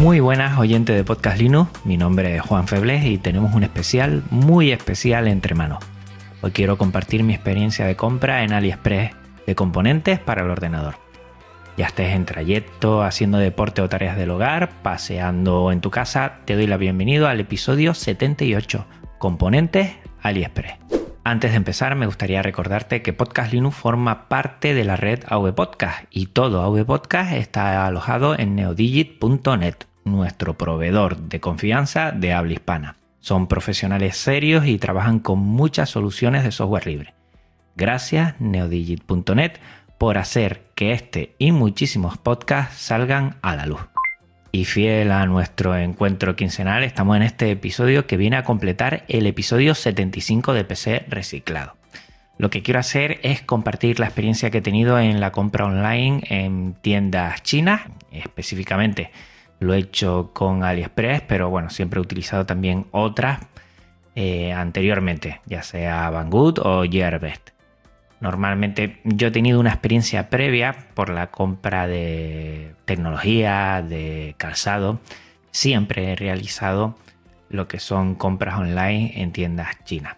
Muy buenas oyentes de Podcast Linux, mi nombre es Juan Febles y tenemos un especial, muy especial entre manos. Hoy quiero compartir mi experiencia de compra en AliExpress de componentes para el ordenador. Ya estés en trayecto, haciendo deporte o tareas del hogar, paseando en tu casa, te doy la bienvenida al episodio 78, Componentes AliExpress. Antes de empezar, me gustaría recordarte que Podcast Linux forma parte de la red AV Podcast y todo AV Podcast está alojado en neodigit.net, nuestro proveedor de confianza de habla hispana. Son profesionales serios y trabajan con muchas soluciones de software libre. Gracias neodigit.net por hacer que este y muchísimos podcasts salgan a la luz. Y fiel a nuestro encuentro quincenal, estamos en este episodio que viene a completar el episodio 75 de PC Reciclado. Lo que quiero hacer es compartir la experiencia que he tenido en la compra online en tiendas chinas, específicamente lo he hecho con AliExpress, pero bueno, siempre he utilizado también otras eh, anteriormente, ya sea Banggood o Gearbest. Normalmente yo he tenido una experiencia previa por la compra de tecnología, de calzado. Siempre he realizado lo que son compras online en tiendas chinas.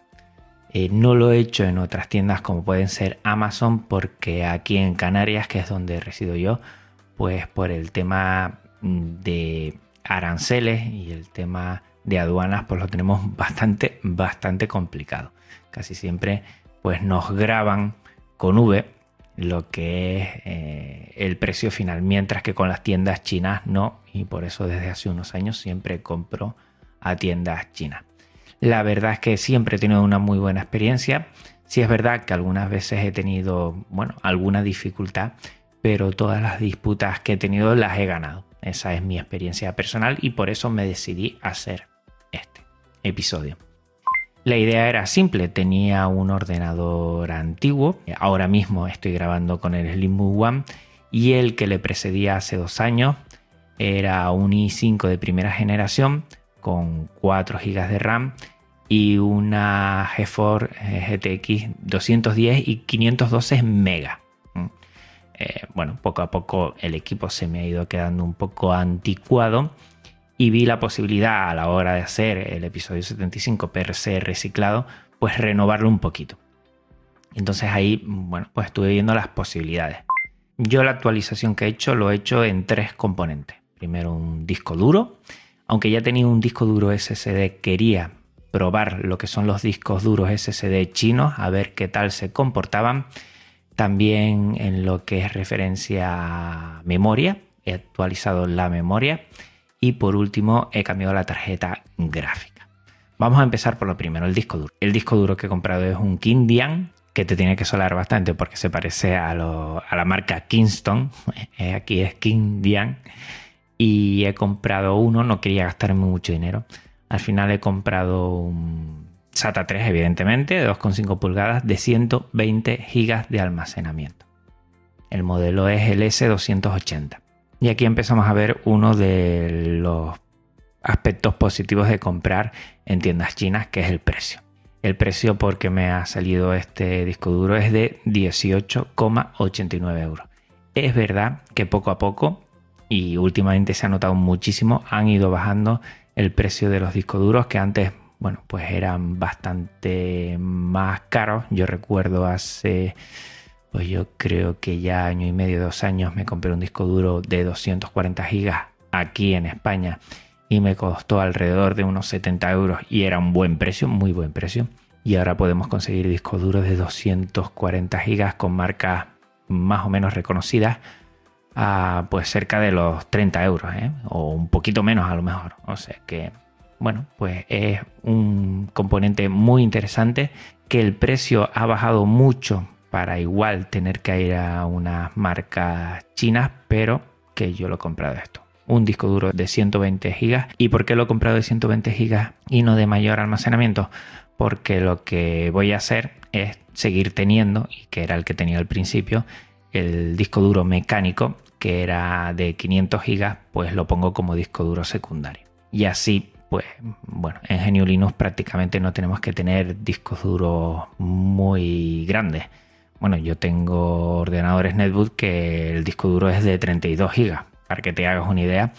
Eh, no lo he hecho en otras tiendas como pueden ser Amazon porque aquí en Canarias, que es donde resido yo, pues por el tema de aranceles y el tema de aduanas, pues lo tenemos bastante, bastante complicado. Casi siempre pues nos graban con V lo que es eh, el precio final, mientras que con las tiendas chinas no, y por eso desde hace unos años siempre compro a tiendas chinas. La verdad es que siempre he tenido una muy buena experiencia. Sí es verdad que algunas veces he tenido, bueno, alguna dificultad, pero todas las disputas que he tenido las he ganado. Esa es mi experiencia personal y por eso me decidí hacer este episodio. La idea era simple, tenía un ordenador antiguo, ahora mismo estoy grabando con el Slimbook One y el que le precedía hace dos años era un i5 de primera generación con 4 GB de RAM y una GeForce GTX 210 y 512 MB. Eh, bueno, poco a poco el equipo se me ha ido quedando un poco anticuado y vi la posibilidad a la hora de hacer el episodio 75 PRC reciclado, pues renovarlo un poquito. Entonces ahí, bueno, pues estuve viendo las posibilidades. Yo la actualización que he hecho lo he hecho en tres componentes. Primero un disco duro, aunque ya tenía un disco duro SSD, quería probar lo que son los discos duros SSD chinos, a ver qué tal se comportaban. También en lo que es referencia a memoria, he actualizado la memoria y por último, he cambiado la tarjeta gráfica. Vamos a empezar por lo primero, el disco duro. El disco duro que he comprado es un Kindian, que te tiene que solar bastante porque se parece a, la marca Kingston. Eh, aquí es Kindian. Y he comprado uno, no quería gastarme mucho dinero. Al final he comprado un SATA 3, evidentemente, de 2,5 pulgadas, de 120 GB de almacenamiento. El modelo es el S280. Y aquí empezamos a ver uno de los aspectos positivos de comprar en tiendas chinas, que es el precio. El precio porque me ha salido este disco duro es de 18,89 euros. Es verdad que poco a poco, y últimamente se ha notado muchísimo, han ido bajando el precio de los discos duros que antes, bueno, pues eran bastante más caros. Yo recuerdo hace pues yo creo que ya año y medio, dos años, me compré un disco duro de 240 gigas aquí en España y me costó alrededor de unos 70 euros y era un buen precio, muy buen precio. Y ahora podemos conseguir discos duros de 240 gigas con marcas más o menos reconocidas a pues cerca de los 30 euros, ¿eh? o un poquito menos a lo mejor. O sea que, bueno, pues es un componente muy interesante que el precio ha bajado mucho para igual tener que ir a unas marcas chinas, pero que yo lo he comprado esto. Un disco duro de 120 GB. ¿Y por qué lo he comprado de 120 GB y no de mayor almacenamiento? Porque lo que voy a hacer es seguir teniendo, y que era el que tenía al principio, el disco duro mecánico que era de 500 GB, pues lo pongo como disco duro secundario. Y así, pues bueno, en GNU Linux prácticamente no tenemos que tener discos duros muy grandes. Bueno, yo tengo ordenadores netbook que el disco duro es de 32 GB, para que te hagas una idea.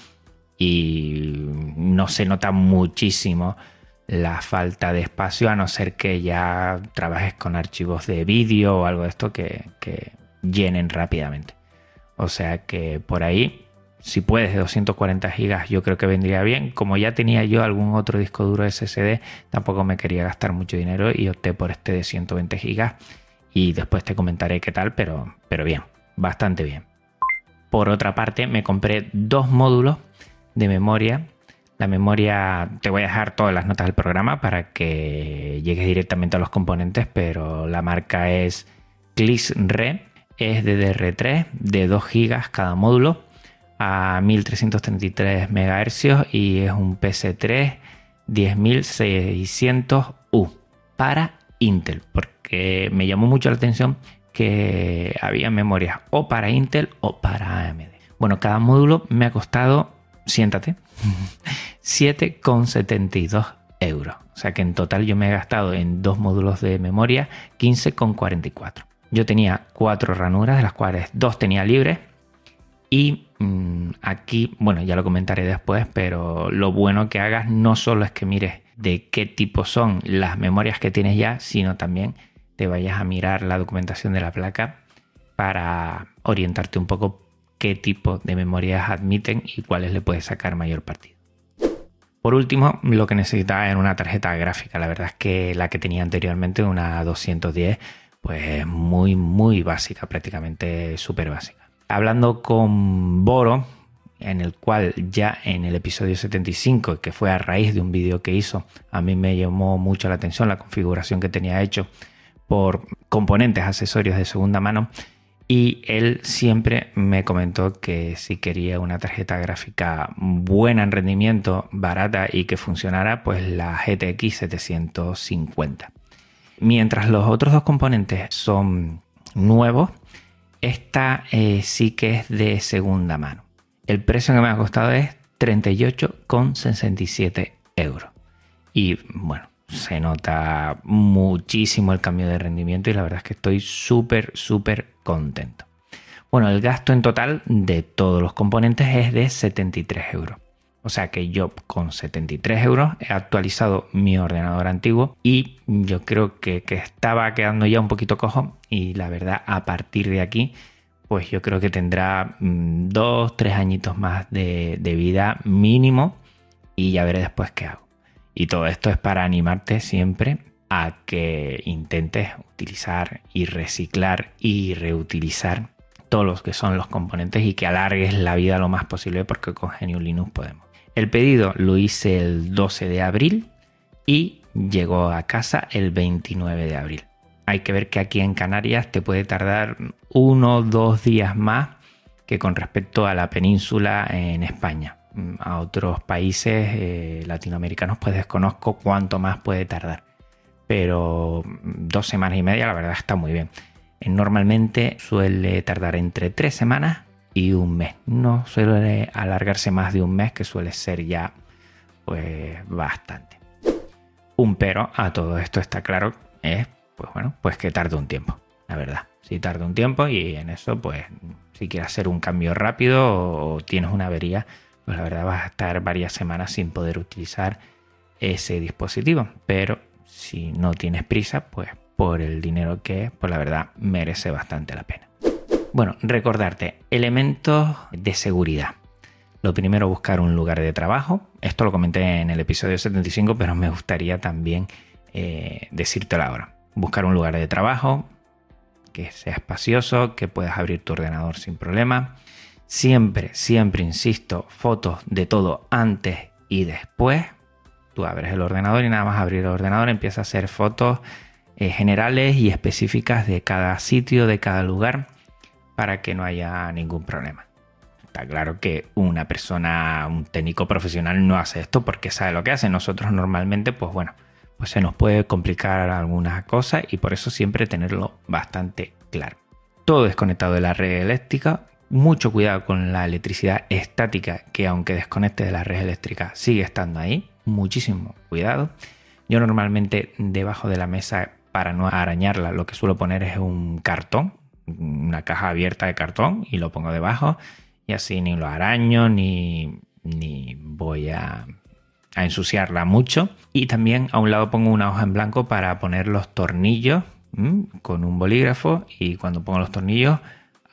Y no se nota muchísimo la falta de espacio, a no ser que ya trabajes con archivos de vídeo o algo de esto que llenen rápidamente. O sea que por ahí, si puedes de 240 gigas, yo creo que vendría bien. Como ya tenía yo algún otro disco duro SSD, tampoco me quería gastar mucho dinero y opté por este de 120 gigas. Y después te comentaré qué tal, pero, pero bien, bastante bien. Por otra parte, me compré dos módulos de memoria. La memoria, te voy a dejar todas las notas del programa para que llegues directamente a los componentes, pero la marca es ClisRe es DDR3 de 2 GB cada módulo a 1333 MHz y es un PC3 10600U para Intel, porque me llamó mucho la atención que había memorias o para Intel o para AMD. Bueno, cada módulo me ha costado, siéntate, 7,72 euros. O sea que en total yo me he gastado en dos módulos de memoria 15,44. Yo tenía cuatro ranuras, de las cuales dos tenía libres. Y mm, aquí, bueno, ya lo comentaré después, pero lo bueno que hagas no solo es que mires de qué tipo son las memorias que tienes ya, sino también te vayas a mirar la documentación de la placa para orientarte un poco qué tipo de memorias admiten y cuáles le puedes sacar mayor partido. Por último, lo que necesitaba era una tarjeta gráfica. La verdad es que la que tenía anteriormente, una 210, pues muy, muy básica, prácticamente súper básica. Hablando con Boro, en el cual ya en el episodio 75, que fue a raíz de un vídeo que hizo, a mí me llamó mucho la atención la configuración que tenía hecho por componentes accesorios de segunda mano y él siempre me comentó que si quería una tarjeta gráfica buena en rendimiento, barata y que funcionara, pues la GTX 750. Mientras los otros dos componentes son nuevos, esta eh, sí que es de segunda mano. El precio que me ha costado es 38,67 euros. Y bueno, se nota muchísimo el cambio de rendimiento y la verdad es que estoy súper, súper contento. Bueno, el gasto en total de todos los componentes es de 73 euros. O sea que yo con 73 euros he actualizado mi ordenador antiguo y yo creo que, estaba quedando ya un poquito cojo y la verdad a partir de aquí pues yo creo que tendrá mm, dos, tres añitos más de, vida mínimo y ya veré después qué hago. Y todo esto es para animarte siempre a que intentes utilizar y reciclar y reutilizar todos los que son los componentes y que alargues la vida lo más posible porque con GNU Linux podemos. El pedido lo hice el 12 de abril y llegó a casa el 29 de abril. Hay que ver que aquí en Canarias te puede tardar uno o dos días más que con respecto a la península en España. A otros países eh, latinoamericanos pues desconozco cuánto más puede tardar. Pero dos semanas y media la verdad está muy bien. Normalmente suele tardar entre tres semanas y un mes. No suele alargarse más de un mes, que suele ser ya pues bastante. Un pero a todo esto está claro es pues bueno, pues que tarde un tiempo, la verdad. Si tarda un tiempo y en eso pues si quieres hacer un cambio rápido o tienes una avería, pues la verdad vas a estar varias semanas sin poder utilizar ese dispositivo. Pero si no tienes prisa, pues por el dinero que es, pues la verdad merece bastante la pena. Bueno, recordarte, elementos de seguridad. Lo primero, buscar un lugar de trabajo. Esto lo comenté en el episodio 75, pero me gustaría también eh, decírtelo ahora. Buscar un lugar de trabajo que sea espacioso, que puedas abrir tu ordenador sin problema. Siempre, siempre insisto, fotos de todo antes y después. Tú abres el ordenador y nada más abrir el ordenador empieza a hacer fotos eh, generales y específicas de cada sitio, de cada lugar, para que no haya ningún problema. Está claro que una persona, un técnico profesional no hace esto porque sabe lo que hace. Nosotros normalmente, pues bueno, pues se nos puede complicar algunas cosas y por eso siempre tenerlo bastante claro. Todo desconectado de la red eléctrica, mucho cuidado con la electricidad estática que aunque desconecte de la red eléctrica sigue estando ahí, muchísimo cuidado. Yo normalmente debajo de la mesa para no arañarla lo que suelo poner es un cartón, una caja abierta de cartón y lo pongo debajo y así ni lo araño ni, ni voy a, ensuciarla mucho. Y también a un lado pongo una hoja en blanco para poner los tornillos con un bolígrafo y cuando pongo los tornillos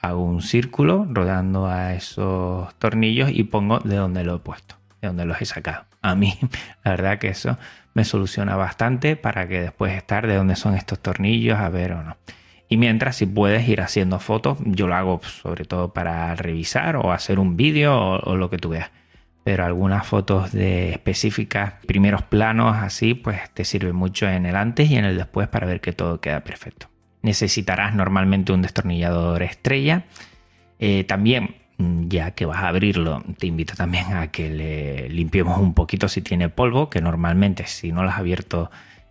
hago un círculo rodando a esos tornillos y pongo de donde lo he puesto, de donde los he sacado. A mí, la verdad que eso me soluciona bastante para que después estar de dónde son estos tornillos, a ver o no. Y mientras, si puedes ir haciendo fotos, yo lo hago sobre todo para revisar o hacer un vídeo o, lo que tú veas. Pero algunas fotos de específicas, primeros planos así, pues te sirve mucho en el antes y en el después para ver que todo queda perfecto. Necesitarás normalmente un destornillador estrella. Eh, también, ya que vas a abrirlo, te invito también a que le limpiemos un poquito si tiene polvo, que normalmente si no lo has abierto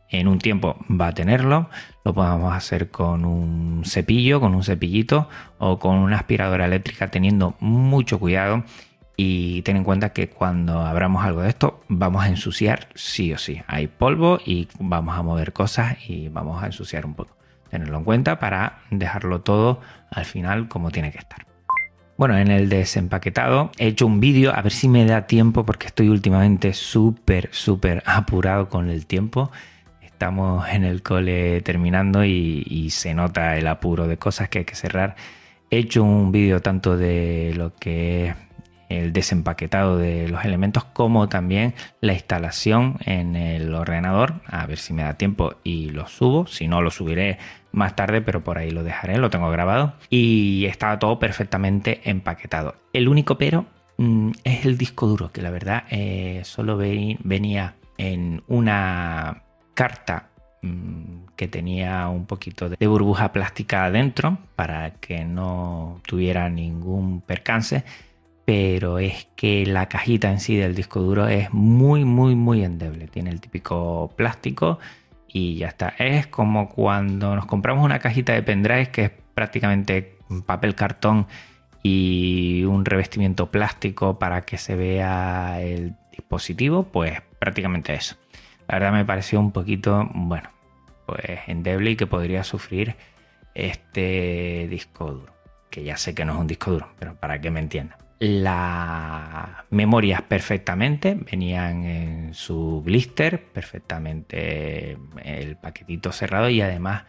en un tiempo va a tenerlo. Lo podemos hacer con un cepillo, con un cepillito o con una aspiradora eléctrica teniendo mucho cuidado. Y ten en cuenta que cuando abramos algo de esto vamos a ensuciar sí o sí. Hay polvo y vamos a mover cosas y vamos a ensuciar un poco. Tenerlo en cuenta para dejarlo todo al final como tiene que estar. Bueno, en el desempaquetado he hecho un vídeo, a ver si me da tiempo porque estoy últimamente súper, súper apurado con el tiempo estamos en el cole terminando y, se nota el apuro de cosas que hay que cerrar. He hecho un vídeo tanto de lo que es el desempaquetado de los elementos como también la instalación en el ordenador. A ver si me da tiempo y lo subo. Si no, lo subiré más tarde, pero por ahí lo dejaré, lo tengo grabado. Y estaba todo perfectamente empaquetado. El único pero mm, es el disco duro, que la verdad eh, solo venía en una carta mm, que tenía un poquito de burbuja plástica adentro para que no tuviera ningún percance pero es que la cajita en sí del disco duro es muy muy muy endeble. Tiene el típico plástico y ya está. Es como cuando nos compramos una cajita de pendrive que es prácticamente papel cartón y un revestimiento plástico para que se vea el dispositivo pues prácticamente eso la verdad me pareció un poquito, bueno, pues endeble y que podría sufrir este disco duro. Que ya sé que no es un disco duro, pero para que me entiendan. Las memorias perfectamente venían en su blister, perfectamente el paquetito cerrado y además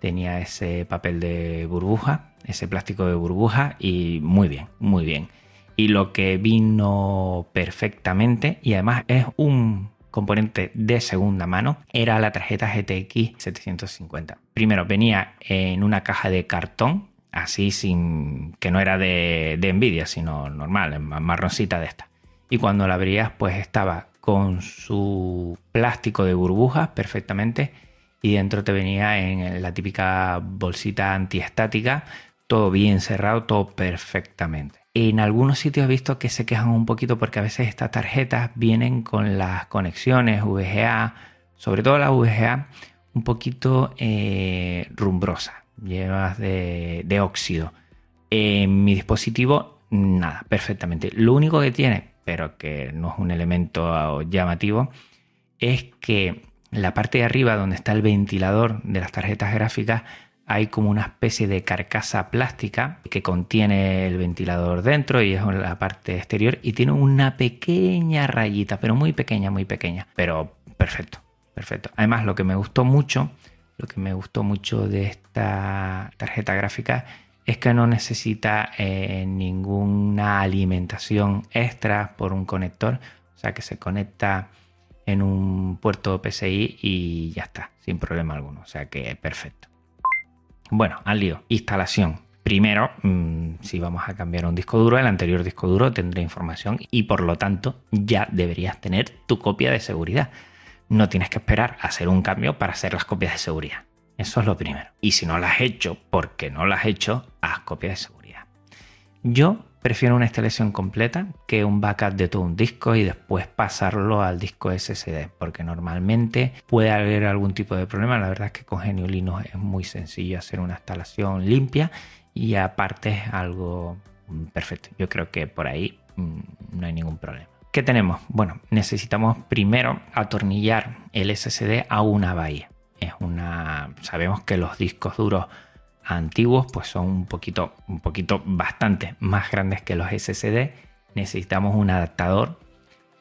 tenía ese papel de burbuja, ese plástico de burbuja y muy bien, muy bien. Y lo que vino perfectamente y además es un componente de segunda mano era la tarjeta GTX 750. Primero venía en una caja de cartón, así sin que no era de, Nvidia, sino normal, marroncita de esta. Y cuando la abrías, pues estaba con su plástico de burbujas perfectamente y dentro te venía en la típica bolsita antiestática, todo bien cerrado, todo perfectamente. En algunos sitios he visto que se quejan un poquito porque a veces estas tarjetas vienen con las conexiones VGA, sobre todo la VGA, un poquito eh, rumbrosa, llevas de, de óxido. En mi dispositivo, nada, perfectamente. Lo único que tiene, pero que no es un elemento llamativo, es que la parte de arriba donde está el ventilador de las tarjetas gráficas hay como una especie de carcasa plástica que contiene el ventilador dentro y es la parte exterior y tiene una pequeña rayita, pero muy pequeña, muy pequeña, pero perfecto, perfecto. Además, lo que me gustó mucho, lo que me gustó mucho de esta tarjeta gráfica es que no necesita eh, ninguna alimentación extra por un conector, o sea que se conecta en un puerto PCI y ya está, sin problema alguno, o sea que perfecto. Bueno, al lío. Instalación. Primero, mm, si vamos a cambiar un disco duro, el anterior disco duro tendrá información y por lo tanto ya deberías tener tu copia de seguridad. No tienes que esperar a hacer un cambio para hacer las copias de seguridad. Eso es lo primero. Y si no lo has hecho porque no lo has hecho, haz copia de seguridad. Yo prefiero una instalación completa que un backup de todo un disco y después pasarlo al disco SSD, porque normalmente puede haber algún tipo de problema. La verdad es que con Genio Linux es muy sencillo hacer una instalación limpia y aparte es algo mm, perfecto. Yo creo que por ahí mm, no hay ningún problema. ¿Qué tenemos? Bueno, necesitamos primero atornillar el SSD a una bahía. Es una. Sabemos que los discos duros antiguos pues son un poquito, un poquito bastante más grandes que los SSD. Necesitamos un adaptador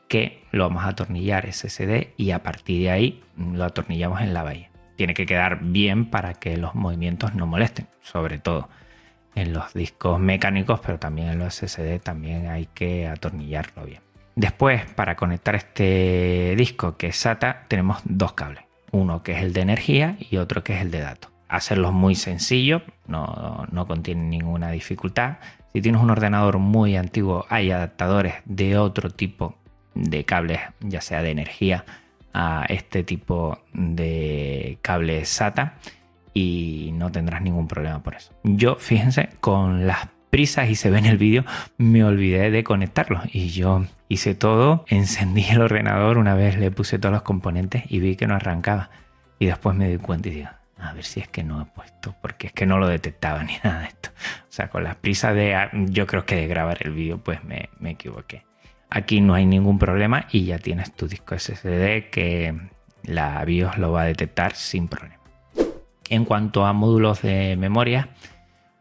que lo vamos a atornillar SSD y a partir de ahí lo atornillamos en la bahía. Tiene que quedar bien para que los movimientos no molesten, sobre todo en los discos mecánicos, pero también en los SSD también hay que atornillarlo bien. Después, para conectar este disco que es SATA, tenemos dos cables. Uno que es el de energía y otro que es el de datos hacerlos muy sencillo, no, no contiene ninguna dificultad. Si tienes un ordenador muy antiguo, hay adaptadores de otro tipo de cables, ya sea de energía a este tipo de cables SATA y no tendrás ningún problema por eso. Yo, fíjense, con las prisas y se ve en el vídeo, me olvidé de conectarlos y yo hice todo, encendí el ordenador, una vez le puse todos los componentes y vi que no arrancaba y después me di cuenta y digo, a ver si es que no he puesto, porque es que no lo detectaba ni nada de esto. O sea, con las prisas de, yo creo que de grabar el vídeo, pues me, me equivoqué. Aquí no hay ningún problema y ya tienes tu disco SSD que la BIOS lo va a detectar sin problema. En cuanto a módulos de memoria,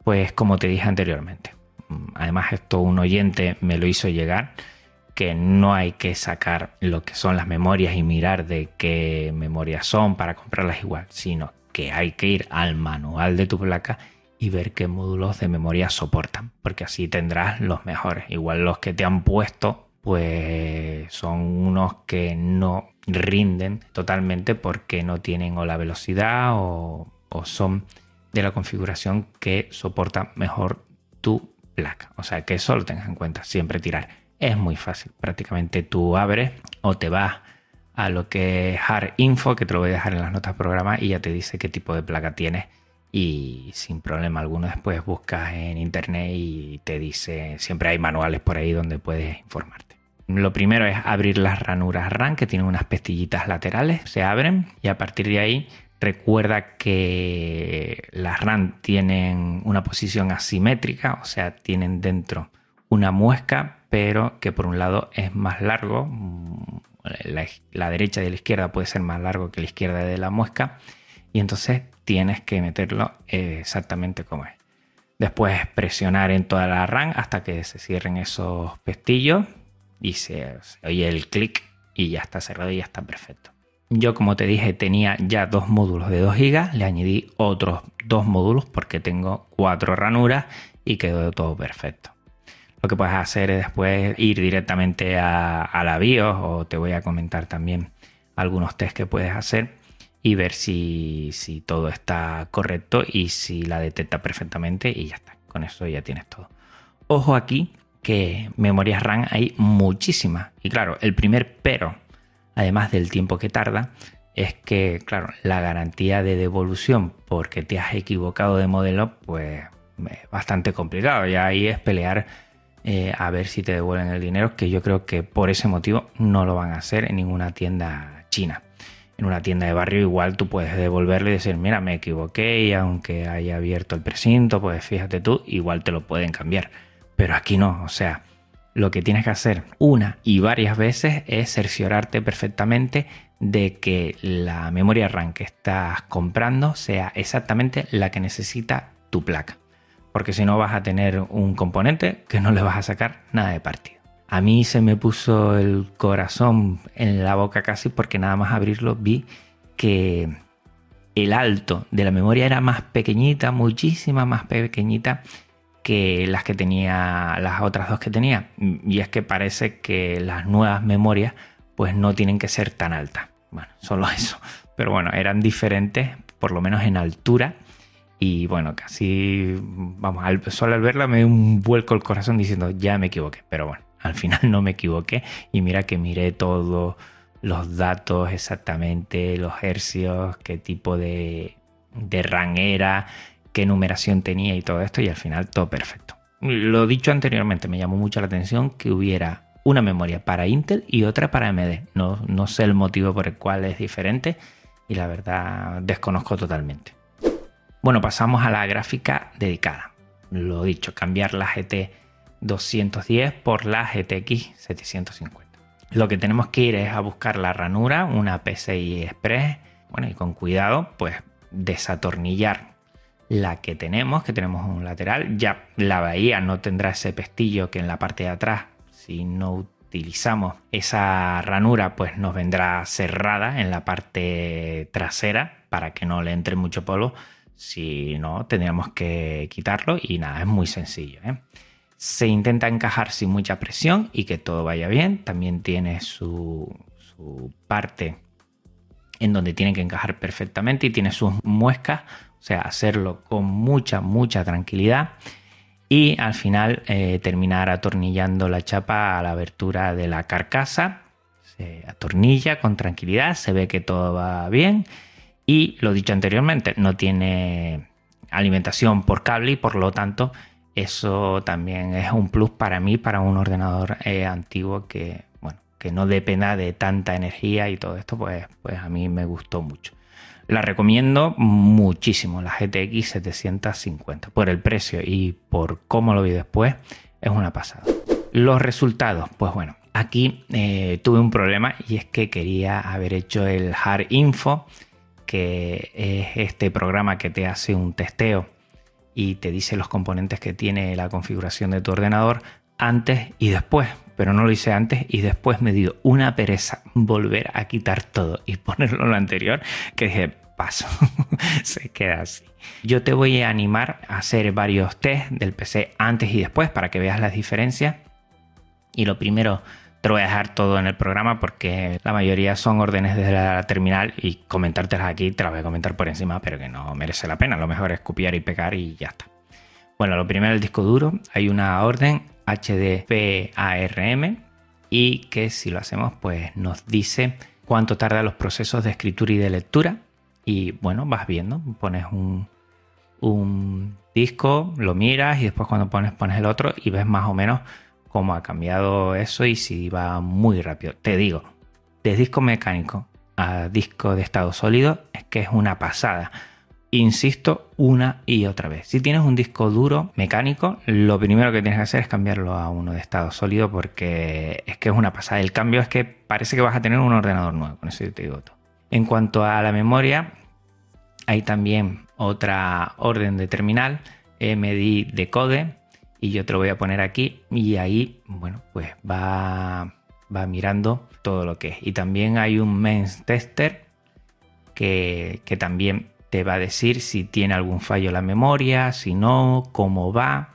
pues como te dije anteriormente, además esto un oyente me lo hizo llegar, que no hay que sacar lo que son las memorias y mirar de qué memorias son para comprarlas igual, sino que hay que ir al manual de tu placa y ver qué módulos de memoria soportan, porque así tendrás los mejores. Igual los que te han puesto, pues son unos que no rinden totalmente porque no tienen o la velocidad o, o son de la configuración que soporta mejor tu placa. O sea que eso lo tengas en cuenta, siempre tirar. Es muy fácil, prácticamente tú abres o te vas a lo que es Hard Info, que te lo voy a dejar en las notas del programa y ya te dice qué tipo de placa tienes y sin problema alguno después buscas en internet y te dice, siempre hay manuales por ahí donde puedes informarte. Lo primero es abrir las ranuras RAM que tienen unas pestillitas laterales, se abren y a partir de ahí recuerda que las RAM tienen una posición asimétrica, o sea, tienen dentro una muesca, pero que por un lado es más largo, la, derecha de la izquierda puede ser más largo que la izquierda de la muesca y entonces tienes que meterlo exactamente como es. Después presionar en toda la RAM hasta que se cierren esos pestillos y se, oye el clic y ya está cerrado y ya está perfecto. Yo como te dije tenía ya dos módulos de 2 GB, le añadí otros dos módulos porque tengo cuatro ranuras y quedó todo perfecto. Lo que puedes hacer es después ir directamente a, la BIOS o te voy a comentar también algunos test que puedes hacer y ver si, si todo está correcto y si la detecta perfectamente y ya está. Con eso ya tienes todo. Ojo aquí que memorias RAM hay muchísimas. Y claro, el primer pero, además del tiempo que tarda, es que, claro, la garantía de devolución porque te has equivocado de modelo, pues es bastante complicado. Y ahí es pelear eh, a ver si te devuelven el dinero, que yo creo que por ese motivo no lo van a hacer en ninguna tienda china. En una tienda de barrio igual tú puedes devolverle y decir, mira, me equivoqué y aunque haya abierto el precinto, pues fíjate tú, igual te lo pueden cambiar. Pero aquí no, o sea, lo que tienes que hacer una y varias veces es cerciorarte perfectamente de que la memoria RAM que estás comprando sea exactamente la que necesita tu placa porque si no vas a tener un componente que no le vas a sacar nada de partido. A mí se me puso el corazón en la boca casi porque nada más abrirlo vi que el alto de la memoria era más pequeñita, muchísima más pequeñita que las que tenía las otras dos que tenía. Y es que parece que las nuevas memorias pues no tienen que ser tan altas. Bueno, solo eso. Pero bueno, eran diferentes, por lo menos en altura Y bueno, casi, vamos, al, solo al verla me dio un vuelco el corazón diciendo, ya me equivoqué. Pero bueno, al final no me equivoqué. Y mira que miré todos los datos exactamente, los hercios, qué tipo de, de RAM era, qué numeración tenía y todo esto. Y al final todo perfecto. Lo dicho anteriormente, me llamó mucho la atención que hubiera una memoria para Intel y otra para AMD. No, no sé el motivo por el cual es diferente y la verdad desconozco totalmente. Bueno, pasamos a la gráfica dedicada. Lo dicho, cambiar la GT 210 por la GTX 750. Lo que tenemos que ir es a buscar la ranura, una PCI Express, bueno, y con cuidado, pues desatornillar la que tenemos, que tenemos un lateral. Ya la bahía no tendrá ese pestillo que en la parte de atrás, si no utilizamos esa ranura, pues nos vendrá cerrada en la parte trasera para que no le entre mucho polvo si no, tendríamos que quitarlo y nada, es muy sencillo. ¿eh? Se intenta encajar sin mucha presión y que todo vaya bien. También tiene su, parte en donde tiene que encajar perfectamente y tiene sus muescas, o sea, hacerlo con mucha, mucha tranquilidad y al final eh, terminar atornillando la chapa a la abertura de la carcasa. Se atornilla con tranquilidad, se ve que todo va bien y lo dicho anteriormente, no tiene alimentación por cable y por lo tanto eso también es un plus para mí, para un ordenador eh, antiguo que, bueno, que no dependa de tanta energía y todo esto, pues, pues a mí me gustó mucho. La recomiendo muchísimo, la GTX 750. Por el precio y por cómo lo vi después, es una pasada. Los resultados, pues bueno, aquí eh, tuve un problema y es que quería haber hecho el hard info que es este programa que te hace un testeo y te dice los componentes que tiene la configuración de tu ordenador antes y después, pero no lo hice antes y después me dio una pereza volver a quitar todo y ponerlo en lo anterior que dije, paso, se queda así. Yo te voy a animar a hacer varios test del PC antes y después para que veas las diferencias. Y lo primero te dejar todo en el programa porque la mayoría son órdenes desde la terminal y comentártelas aquí te las voy a comentar por encima, pero que no merece la pena. Lo mejor es copiar y pegar y ya está. Bueno, lo primero el disco duro. Hay una orden HDPARM y que si lo hacemos pues nos dice cuánto tarda los procesos de escritura y de lectura. Y bueno, vas viendo, pones un, un disco, lo miras y después cuando pones pones el otro y ves más o menos cómo ha cambiado eso y si va muy rápido. Te digo, de disco mecánico a disco de estado sólido es que es una pasada. Insisto una y otra vez. Si tienes un disco duro mecánico, lo primero que tienes que hacer es cambiarlo a uno de estado sólido porque es que es una pasada. El cambio es que parece que vas a tener un ordenador nuevo. Con eso te digo todo. En cuanto a la memoria, hay también otra orden de terminal, MD Decode, y yo te lo voy a poner aquí y ahí, bueno, pues va, va mirando todo lo que es. Y también hay un mens tester que, que también te va a decir si tiene algún fallo la memoria, si no, cómo va.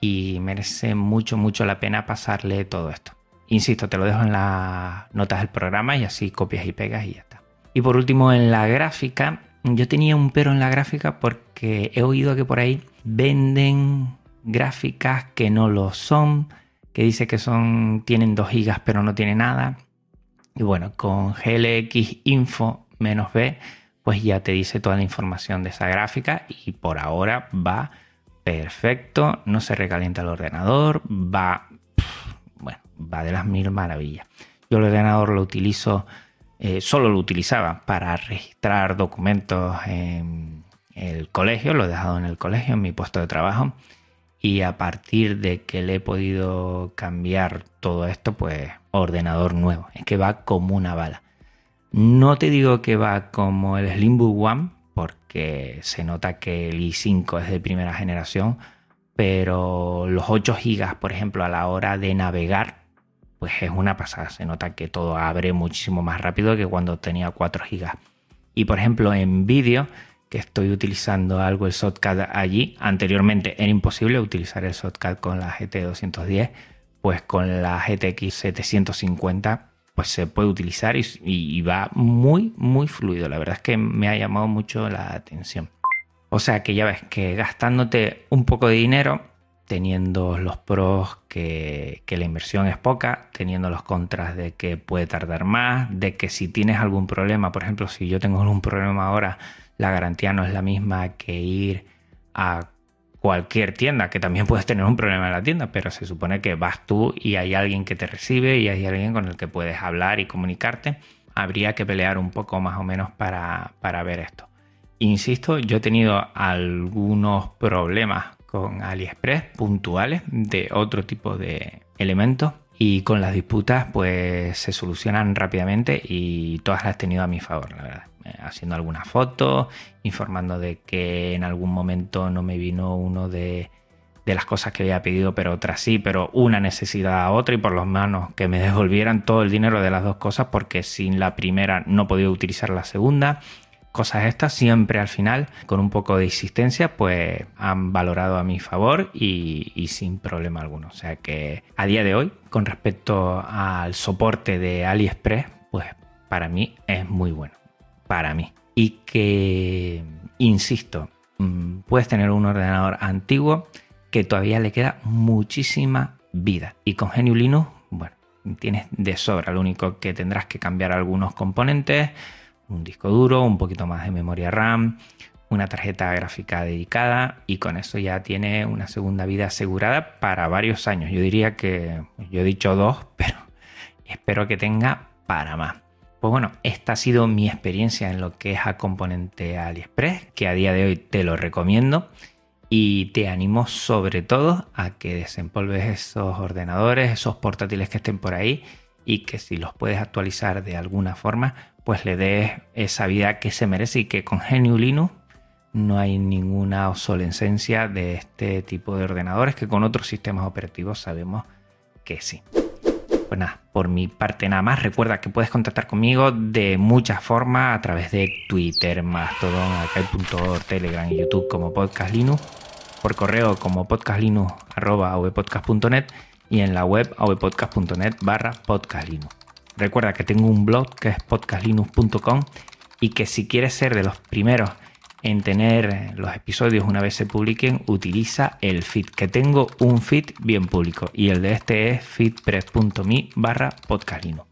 Y merece mucho, mucho la pena pasarle todo esto. Insisto, te lo dejo en las notas del programa y así copias y pegas y ya está. Y por último, en la gráfica, yo tenía un pero en la gráfica porque he oído que por ahí venden gráficas que no lo son, que dice que son tienen 2 gigas pero no tiene nada. Y bueno, con GLX Info B, pues ya te dice toda la información de esa gráfica y por ahora va perfecto, no se recalienta el ordenador, va, bueno, va de las mil maravillas. Yo el ordenador lo utilizo, eh, solo lo utilizaba para registrar documentos en el colegio, lo he dejado en el colegio, en mi puesto de trabajo y a partir de que le he podido cambiar todo esto, pues ordenador nuevo. Es que va como una bala. No te digo que va como el Slimbook One, porque se nota que el i5 es de primera generación, pero los 8 GB, por ejemplo, a la hora de navegar, pues es una pasada. Se nota que todo abre muchísimo más rápido que cuando tenía 4 GB. Y por ejemplo, en vídeo estoy utilizando algo el shotcut allí. Anteriormente era imposible utilizar el shotcut con la GT210, pues con la GTX 750 pues se puede utilizar y, va muy muy fluido. La verdad es que me ha llamado mucho la atención. O sea que ya ves que gastándote un poco de dinero, teniendo los pros que, que, la inversión es poca, teniendo los contras de que puede tardar más, de que si tienes algún problema, por ejemplo, si yo tengo algún problema ahora, la garantía no es la misma que ir a cualquier tienda, que también puedes tener un problema en la tienda, pero se supone que vas tú y hay alguien que te recibe y hay alguien con el que puedes hablar y comunicarte. Habría que pelear un poco más o menos para, para ver esto. Insisto, yo he tenido algunos problemas con AliExpress puntuales de otro tipo de elementos y con las disputas pues se solucionan rápidamente y todas las he tenido a mi favor, la verdad. Eh, haciendo alguna foto, informando de que en algún momento no me vino uno de, de las cosas que había pedido, pero otra sí, pero una necesidad a otra y por lo menos que me devolvieran todo el dinero de las dos cosas porque sin la primera no podía utilizar la segunda. Cosas estas siempre al final, con un poco de insistencia, pues han valorado a mi favor y, y sin problema alguno. O sea que a día de hoy, con respecto al soporte de AliExpress, pues para mí es muy bueno para mí. Y que, insisto, mm, puedes tener un ordenador antiguo que todavía le queda muchísima vida. Y con GNU Linux, bueno, tienes de sobra. Lo único que tendrás que cambiar algunos componentes, un disco duro, un poquito más de memoria RAM, una tarjeta gráfica dedicada y con eso ya tiene una segunda vida asegurada para varios años. Yo diría que, yo he dicho dos, pero espero que tenga para más. Pues bueno, esta ha sido mi experiencia en lo que es a componente AliExpress, que a día de hoy te lo recomiendo y te animo sobre todo a que desempolves esos ordenadores, esos portátiles que estén por ahí y que si los puedes actualizar de alguna forma, pues le des esa vida que se merece y que con GNU Linux no hay ninguna obsolescencia de este tipo de ordenadores que con otros sistemas operativos sabemos que sí. Pues nada, por mi parte nada más. Recuerda que puedes contactar conmigo de muchas formas a través de Twitter, Mastodon, Arcade.org, Telegram y YouTube como Podcast Linux, por correo como podcastlinux.net y en la web avpodcast.net barra podcastlinux. Recuerda que tengo un blog que es podcastlinux.com y que si quieres ser de los primeros en tener los episodios una vez se publiquen, utiliza el feed, que tengo un feed bien público y el de este es feedpress.me barra podcastlino.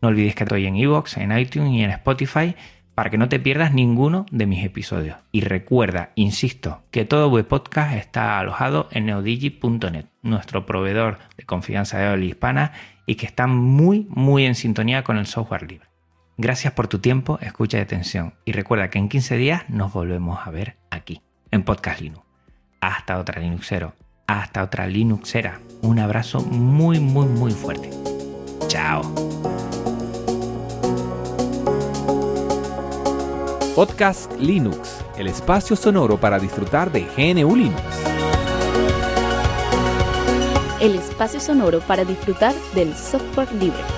No olvides que estoy en iVoox, en iTunes y en Spotify para que no te pierdas ninguno de mis episodios. Y recuerda, insisto, que todo web podcast está alojado en neodigi.net, nuestro proveedor de confianza de habla hispana y que está muy, muy en sintonía con el software libre. Gracias por tu tiempo, escucha de atención y recuerda que en 15 días nos volvemos a ver aquí, en Podcast Linux. Hasta otra Linuxero, hasta otra Linuxera. Un abrazo muy, muy, muy fuerte. Chao. Podcast Linux, el espacio sonoro para disfrutar de GNU Linux. El espacio sonoro para disfrutar del software libre